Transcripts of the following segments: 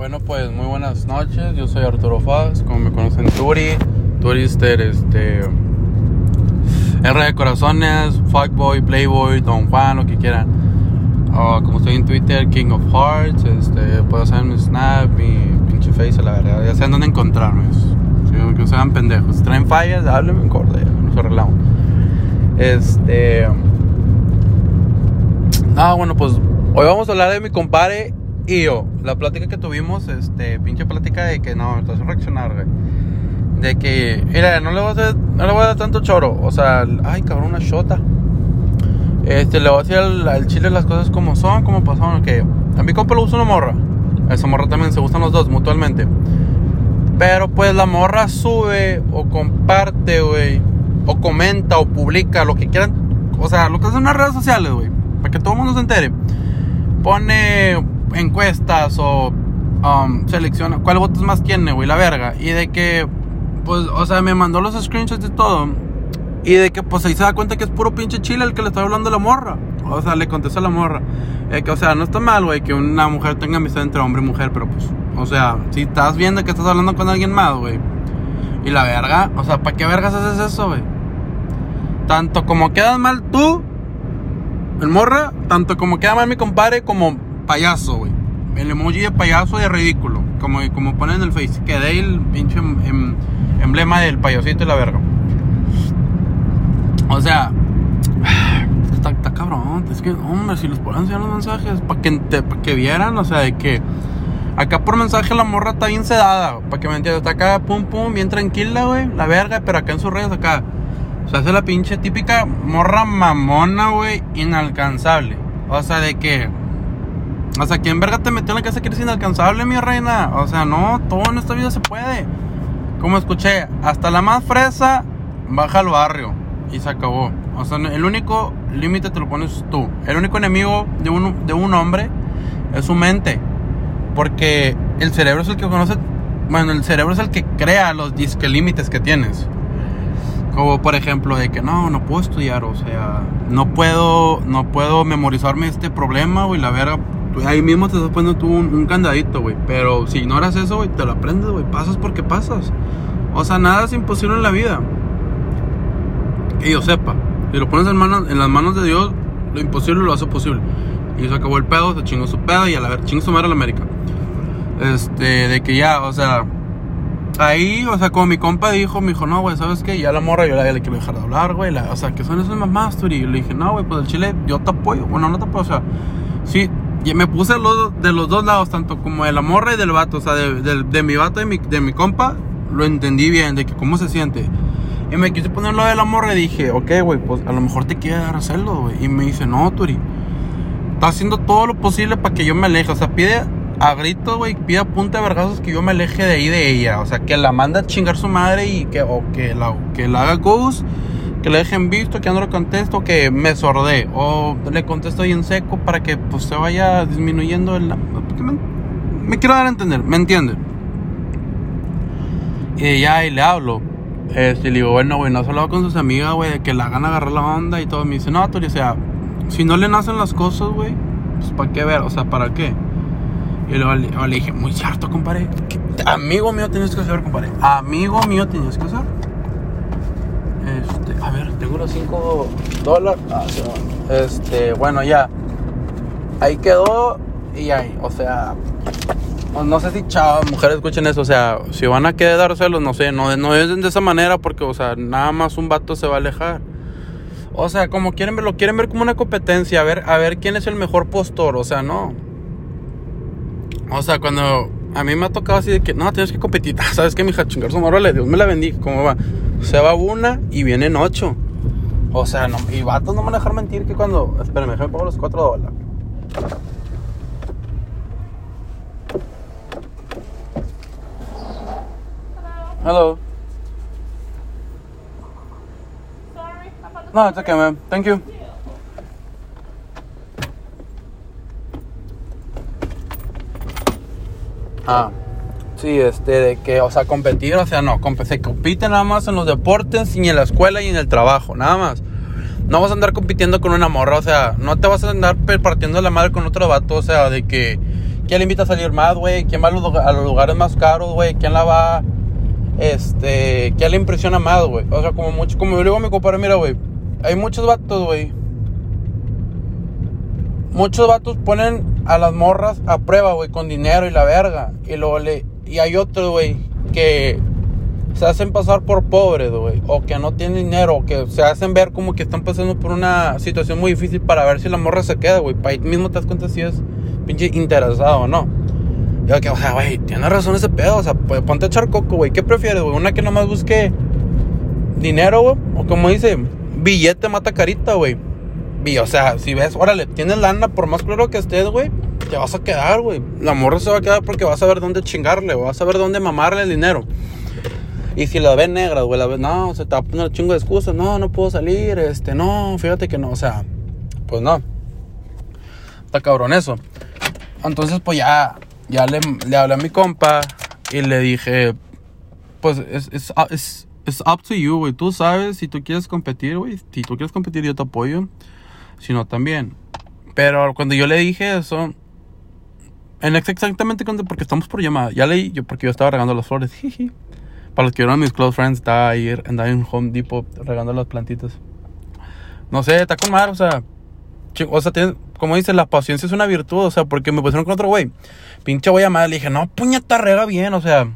Bueno, pues muy buenas noches. Yo soy Arturo Faz, como me conocen Turi, Turister, este. R de corazones, Fuckboy, Playboy, Don Juan, lo que quieran. O como estoy en Twitter, King of Hearts, este, puedo hacer mi Snap, mi pinche Face, la verdad. Ya saben dónde encontrarme. Si que sean pendejos. Traen fallas, háblenme en corto, ya nos arreglamos. Este. Ah, bueno, pues hoy vamos a hablar de mi compadre y yo. La plática que tuvimos, este, pinche plática de que no, hace reaccionar, güey. De que, mira, no le voy a hacer, no le voy a dar tanto choro. O sea, ay, cabrón, una shota. Este, le voy a decir al, chile las cosas como son, como pasaron. Que a mi compa le gusta una morra. A esa morra también se gustan los dos mutuamente. Pero pues la morra sube o comparte, güey. O comenta o publica, lo que quieran. O sea, lo que hacen en las redes sociales, güey. Para que todo el mundo se entere. Pone encuestas o um, selecciona cuál votos más tiene, güey, la verga. Y de que, pues, o sea, me mandó los screenshots y todo. Y de que, pues, ahí se da cuenta que es puro pinche chile el que le está hablando a la morra. O sea, le contesta a la morra. que, o sea, no está mal, güey, que una mujer tenga amistad entre hombre y mujer, pero pues, o sea, si estás viendo que estás hablando con alguien más, güey. Y la verga, o sea, ¿para qué vergas haces eso, güey? Tanto como quedas mal tú, el morra, tanto como queda mal mi compadre, como payaso, güey. El emoji de payaso de ridículo. Como, como ponen en el face. Que de el pinche em, em, emblema del payasito y la verga. O sea, está, cabrón. Es que, hombre, si los ponen enseñar los mensajes, para que, que vieran, o sea, de que acá por mensaje la morra está bien sedada, para que me entiendas. Está acá, pum, pum, bien tranquila, güey, la verga, pero acá en sus redes, acá. O sea, hace la pinche típica morra mamona, güey, inalcanzable. O sea, de que o sea, ¿quién verga te metió en la casa que eres inalcanzable, mi reina? O sea, no, todo en esta vida se puede. Como escuché, hasta la más fresa baja al barrio y se acabó. O sea, el único límite te lo pones tú. El único enemigo de un, de un hombre es su mente. Porque el cerebro es el que conoce. Bueno, el cerebro es el que crea los disque límites que tienes. Como por ejemplo de que no, no puedo estudiar, o sea, no puedo, no puedo memorizarme este problema, güey, la verga, ahí mismo te estás poniendo tú un, candadito, güey. Pero si ignoras eso, güey, te lo aprendes, güey. Pasas porque pasas. O sea, nada es imposible en la vida. Que yo sepa. Si lo pones en, manos, en las manos de Dios, lo imposible lo hace posible. Y se acabó el pedo, se chingó su pedo y a la ver, chingó su madre la América. Este, de que ya, o sea, ahí, o sea, como mi compa dijo, me dijo, no, güey, ¿sabes qué? Ya la morra, yo la, le quiero dejar de hablar, güey. o sea, que son esas mamás, Y yo le dije, no, güey, pues el chile, yo te apoyo. Bueno, no te apoyo, o sea, sí, y me puse de los dos lados, tanto como de la morra y del vato. O sea, de, mi vato y mi, de mi compa, lo entendí bien, de que cómo se siente. Y me quise poner lo de la morra y dije, ok, güey, pues a lo mejor te quiere dar hacerlo, güey. Y me dice, no, Turi, está haciendo todo lo posible para que yo me aleje. O sea, pide a gritos, güey, pide a punta de vergazos que yo me aleje de ahí de ella. O sea, que la manda a chingar su madre y que, o que la, que la haga ghost que le dejen visto, que ya no lo contesto, que me sordé. O le contesto ahí en seco para que pues se vaya disminuyendo el... Me, me, quiero dar a entender, ¿me entiende? Y ya y le hablo. Este, y le digo, bueno, güey, no has hablado con sus amigas, güey, de que la hagan agarrar la onda y todo. Me dice, no, Tori, o sea, si no le nacen las cosas, güey, pues ¿para qué ver? O sea, ¿para qué? Y luego le, le dije, muy cierto, compadre. Amigo mío tienes que hacer, compadre. Amigo mío tienes que hacer. Este, a ver, tengo unos 5 dólares. Ah, este, bueno, ya. Ahí quedó y ahí, o sea, pues no sé si chavas, mujeres escuchen eso, o sea, si van a quedárselos, no sé, no, no es de esa manera porque, o sea, nada más un vato se va a alejar. O sea, como quieren verlo, quieren ver como una competencia, a ver, a ver quién es el mejor postor, o sea, no. O sea, cuando a mí me ha tocado así de que, no, tienes que competir, ¿sabes qué, mija? Chingar su le Dios me la bendiga, ¿cómo va? Se va una y vienen ocho. O sea, no, y vatos no me dejar mentir que cuando. Espérenme, déjame pongo los cuatro dólares. Hello. Sorry. No, it's okay, man. Thank you. Ah. Sí, este, de que, o sea, competir, o sea, no, se compite nada más en los deportes y en la escuela y en el trabajo, nada más. No vas a andar compitiendo con una morra, o sea, no te vas a andar partiendo la madre con otro vato, o sea, de que ¿Quién le invita a salir más, güey? ¿Quién va a los, a los lugares más caros, güey? ¿Quién la va, este, quién le impresiona más, güey? O sea, como mucho, como yo digo a mi compadre, mira, güey, hay muchos vatos, güey. Muchos vatos ponen a las morras a prueba, güey, con dinero y la verga. Y luego le, y hay otros, güey, que se hacen pasar por pobres, güey, o que no tienen dinero, o que se hacen ver como que están pasando por una situación muy difícil para ver si la morra se queda, güey. Para ahí mismo te das cuenta si es pinche interesado o no. Yo que, o sea, güey, tiene razón ese pedo, o sea, pues, ponte a echar coco, güey. ¿Qué prefieres, güey? Una que nomás busque dinero, güey, o como dice, billete mata carita, güey. O sea, si ves, órale, tienes lana, por más claro que estés, güey, te vas a quedar, güey. La morra se va a quedar porque vas a ver dónde chingarle, vas a ver dónde mamarle el dinero. Y si la ves negra, güey, la ves, no, se te va a poner chingo de excusas, no, no puedo salir, este, no, fíjate que no, o sea, pues no. Está cabrón eso. Entonces, pues ya, ya le, hablé a mi compa y le dije, pues es, es, es, es up to you, güey. Tú sabes si tú quieres competir, güey. Si tú quieres competir, yo te apoyo. Si no, también. Pero cuando yo le dije eso, en exactamente cuando, porque estamos por llamada, ya leí, yo, porque yo estaba regando las flores. Para los que vieron mis close friends, estaba ahí, andaba en Home Depot regando las plantitas. No sé, está con mar, o sea, o sea, como dice, la paciencia es una virtud, o sea, porque me pusieron con otro güey. Pinche güey amada, le dije, no, puñeta, rega bien, o sea,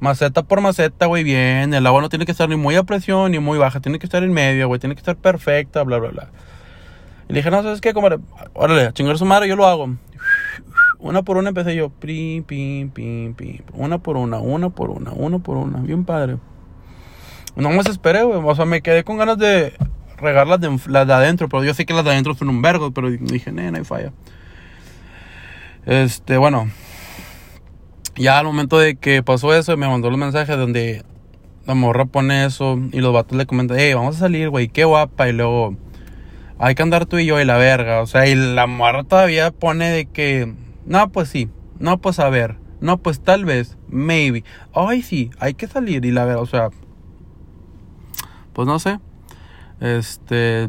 maceta por maceta, güey, bien. El agua no tiene que estar ni muy a presión ni muy baja, tiene que estar en medio, güey, tiene que estar perfecta, bla, bla, bla. Y le dije, no, ¿sabes qué? Como, órale, a chingar su madre, yo lo hago. Una por una empecé yo, pim, pim, pim, pim. Una por una, una por una, una por una. Bien padre. No me esperé, güey. O sea, me quedé con ganas de regar las de, las de adentro. Pero yo sé que las de adentro son un vergo. Pero dije, no hay falla. Este, bueno. Ya al momento de que pasó eso, me mandó los mensajes donde la morra pone eso. Y los vatos le comentan, hey, vamos a salir, güey, qué guapa. Y luego, hay que andar tú y yo y la verga. O sea, y la morra todavía pone de que no, pues sí. No, pues a ver. No, pues tal vez. Maybe. Ay, sí, hay que salir y la ver, o sea. Pues no sé. Este.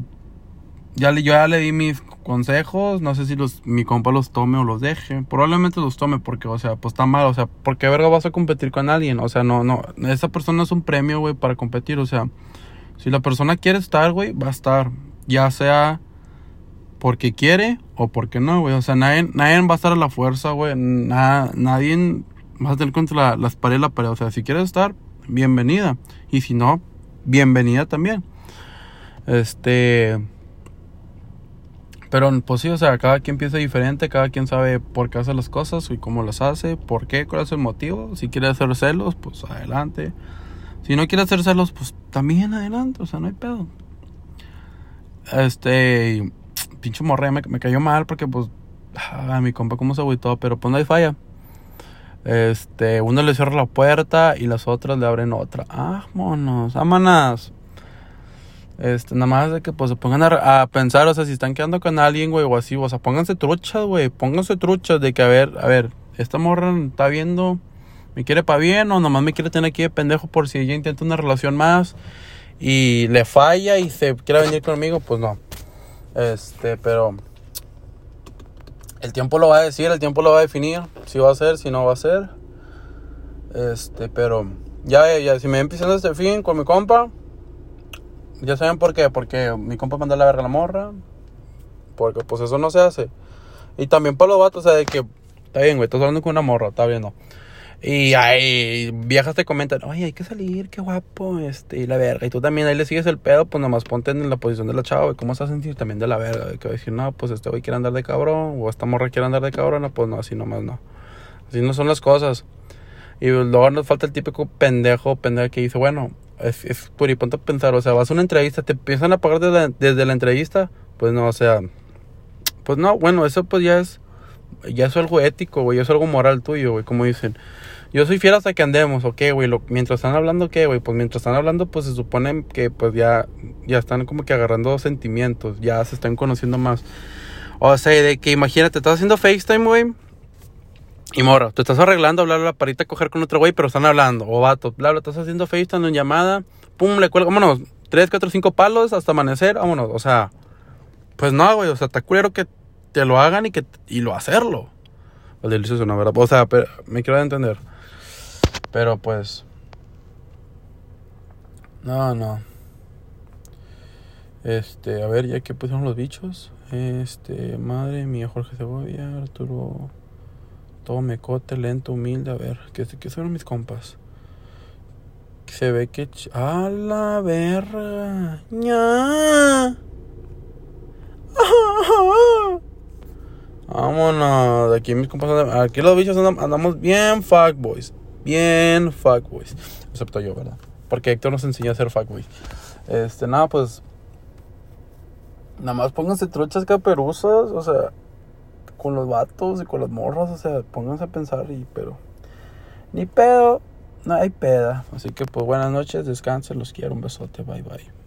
Ya le, yo ya le di mis consejos. No sé si los, mi compa los tome o los deje. Probablemente los tome porque, o sea, pues está mal. O sea, porque verga vas a competir con alguien. O sea, no, no. Esa persona es un premio, güey, para competir. O sea, si la persona quiere estar, güey, va a estar. Ya sea porque quiere o porque no, güey. O sea, nadie, va a estar a la fuerza, güey. nadie va a tener contra la, las paredes la pared. O sea, si quieres estar, bienvenida. Y si no, bienvenida también. Este. Pero pues sí, o sea, cada quien piensa diferente, cada quien sabe por qué hace las cosas y cómo las hace, por qué, cuál es el motivo. Si quiere hacer celos, pues adelante. Si no quiere hacer celos, pues también adelante, o sea, no hay pedo. Este, pinche morra me, me, cayó mal porque, pues, a ah, mi compa cómo se agüitó, pero pues no hay falla. Este, uno le cierra la puerta y las otras le abren otra. Ah, monos, amanas. Este, nada más de que pues se pongan a, pensar, o sea, si están quedando con alguien, güey, o así, o sea, pónganse truchas, güey, pónganse truchas de que, a ver, a ver, esta morra está viendo, me quiere para bien o nomás me quiere tener aquí de pendejo por si ella intenta una relación más y le falla y se quiere venir conmigo, pues no. Este, pero el tiempo lo va a decir, el tiempo lo va a definir, si va a ser, si no va a ser. Este, pero ya, ya si me empiezan este fin con mi compa, ya saben por qué, porque mi compa manda la verga a la morra, porque pues eso no se hace. Y también para los vatos, o sea, de que, está bien, güey, estás hablando con una morra, está bien, no. Y ahí viejas te comentan, oye, hay que salir, qué guapo, este, y la verga. Y tú también ahí le sigues el pedo, pues nomás ponte en la posición de la chava, güey, ¿cómo se a sentir también de la verga? Que va a decir, no, pues este güey quiere andar de cabrón, o esta morra quiere andar de cabrón, no, pues no, así nomás no. Así no son las cosas. Y luego nos falta el típico pendejo, pendejo que dice, bueno, es, es ponte a pensar, o sea, vas a una entrevista, te empiezan a pagar desde la, desde la entrevista, pues no, o sea, pues no, bueno, eso pues ya es, ya es algo ético, güey, es algo moral tuyo, güey, como dicen. Yo soy fiel hasta que andemos, ok, güey. mientras están hablando, ¿qué, güey? Pues mientras están hablando, pues se supone que pues ya, ya están como que agarrando sentimientos, ya se están conociendo más. O sea, de que imagínate, estás haciendo FaceTime, güey. Y moro, te estás arreglando, bla, bla, para irte a coger con otro güey, pero están hablando. O vato, bla, bla, estás haciendo FaceTime en llamada. Pum, le cuelgo, vámonos. Tres, cuatro, cinco palos hasta amanecer, vámonos. O sea, pues no, güey. O sea, está culero que te lo hagan y que y lo hacerlo. El delicioso, ¿no? ¿verdad? O sea, pero, me quiero entender. Pero pues. No, no. Este, a ver, ya que pusieron los bichos. Este, madre mía, Jorge Cebolla, Arturo. Todo mecote, lento, humilde. A ver, ¿qué, qué son mis compas? Se ve que... ¡A la verga! ¡Ya! Vámonos. Aquí mis compas Aquí los bichos andamos, bien fuckboys. Bien fuckboys. Excepto yo, ¿verdad? Porque Héctor nos enseñó a ser fuckboys. Este, nada, pues. Nada más pónganse truchas caperuzas. O sea, con los vatos y con las morras. O sea, pónganse a pensar y, pero. Ni pedo. No hay peda. Así que, pues, buenas noches. Descansen. Los quiero. Un besote. Bye, bye.